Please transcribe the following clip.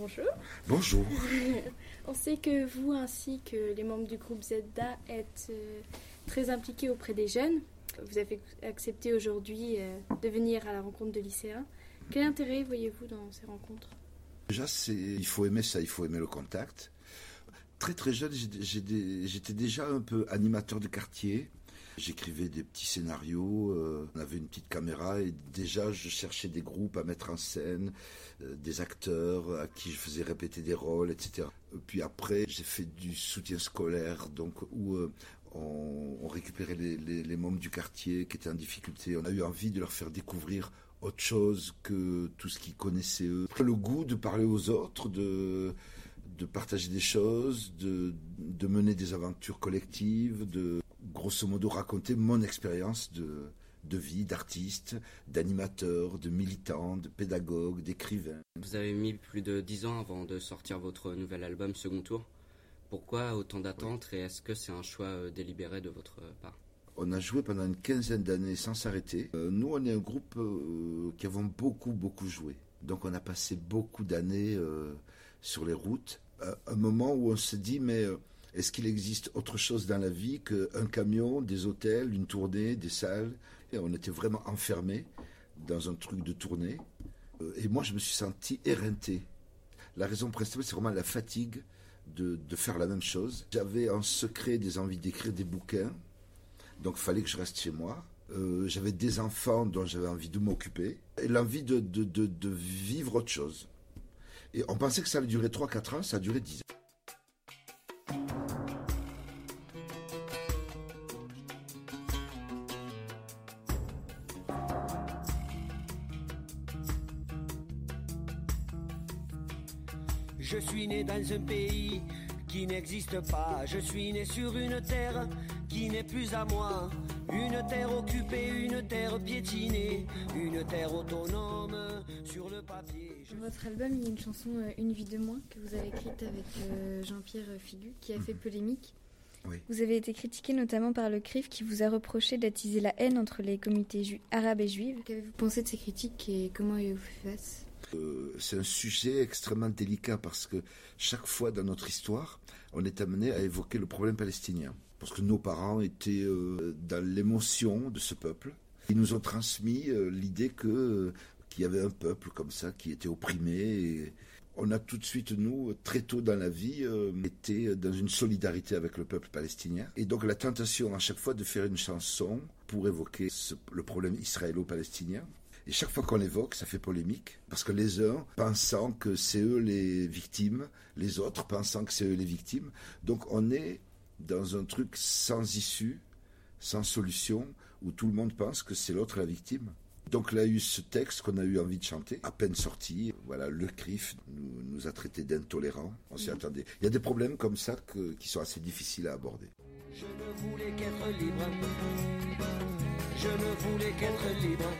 Bonjour. Bonjour. On sait que vous ainsi que les membres du groupe ZDA êtes euh, très impliqués auprès des jeunes. Vous avez accepté aujourd'hui euh, de venir à la rencontre de lycéens. Quel intérêt voyez-vous dans ces rencontres? Déjà, il faut aimer ça, il faut aimer le contact. Très très jeune, j'étais déjà un peu animateur de quartier. J'écrivais des petits scénarios, euh, on avait une petite caméra et déjà je cherchais des groupes à mettre en scène, euh, des acteurs à qui je faisais répéter des rôles, etc. Puis après, j'ai fait du soutien scolaire, donc où euh, on, récupérait les, membres du quartier qui étaient en difficulté. On a eu envie de leur faire découvrir autre chose que tout ce qu'ils connaissaient eux. Le goût de parler aux autres, de, de partager des choses, de, de mener des aventures collectives, de grosso modo raconter mon expérience de, de vie, d'artiste, d'animateur, de militant, de pédagogue, d'écrivain. Vous avez mis plus de dix ans avant de sortir votre nouvel album Second Tour. Pourquoi autant d'attentes et est-ce que c'est un choix euh, délibéré de votre part? On a joué pendant une quinzaine d'années sans s'arrêter. Euh, nous, on est un groupe euh, qui avons beaucoup, beaucoup joué. Donc, on a passé beaucoup d'années sur les routes. un moment où on se dit, mais est-ce qu'il existe autre chose dans la vie qu'un camion, des hôtels, une tournée, des salles? Et On était vraiment enfermés dans un truc de tournée. Et moi, je me suis senti éreinté. La raison principale, c'est vraiment la fatigue de, faire la même chose. J'avais en secret des envies d'écrire des bouquins, donc il fallait que je reste chez moi. Euh, j'avais des enfants dont j'avais envie de m'occuper, et l'envie de, de, vivre autre chose. Et on pensait que ça allait durer 3-4 ans, ça a duré 10 ans. Je suis né dans un pays qui n'existe pas. Je suis né sur une terre qui n'est plus à moi. Une terre occupée, une terre piétinée, une terre autonome sur le papier. Votre album, il y a une chanson euh, Une vie de moins que vous avez écrite avec euh, Jean-Pierre Figu qui a fait mhm. polémique. Vous avez été critiqué notamment par le CRIF qui vous a reproché d'attiser la haine entre les communautés arabes et juives. Qu'avez-vous pensé de ces critiques et comment avez-vous fait face? Euh, c'est un sujet extrêmement délicat parce que chaque fois dans notre histoire, on est amené à évoquer le problème palestinien. Parce que nos parents étaient euh, dans l'émotion de ce peuple. Ils nous ont transmis euh, l'idée que qu'il y avait un peuple comme ça qui était opprimé. On a tout de suite, nous, très tôt dans la vie, été dans une solidarité avec le peuple palestinien. Et donc la tentation à chaque fois de faire une chanson pour évoquer le problème israélo-palestinien. Et chaque fois qu'on l'évoque, ça fait polémique, parce que les uns pensant que c'est eux les victimes, les autres pensant que c'est eux les victimes. Donc on est dans un truc sans issue, sans solution, où tout le monde pense que c'est l'autre la victime. Donc là, il y a eu ce texte qu'on a eu envie de chanter, à peine sorti. Voilà, le CRIF nous, nous a traités d'intolérants. On s'y attendait. Il y a des problèmes comme ça qui sont assez difficiles à aborder. Je ne voulais qu'être libre. Je ne voulais qu'être libre.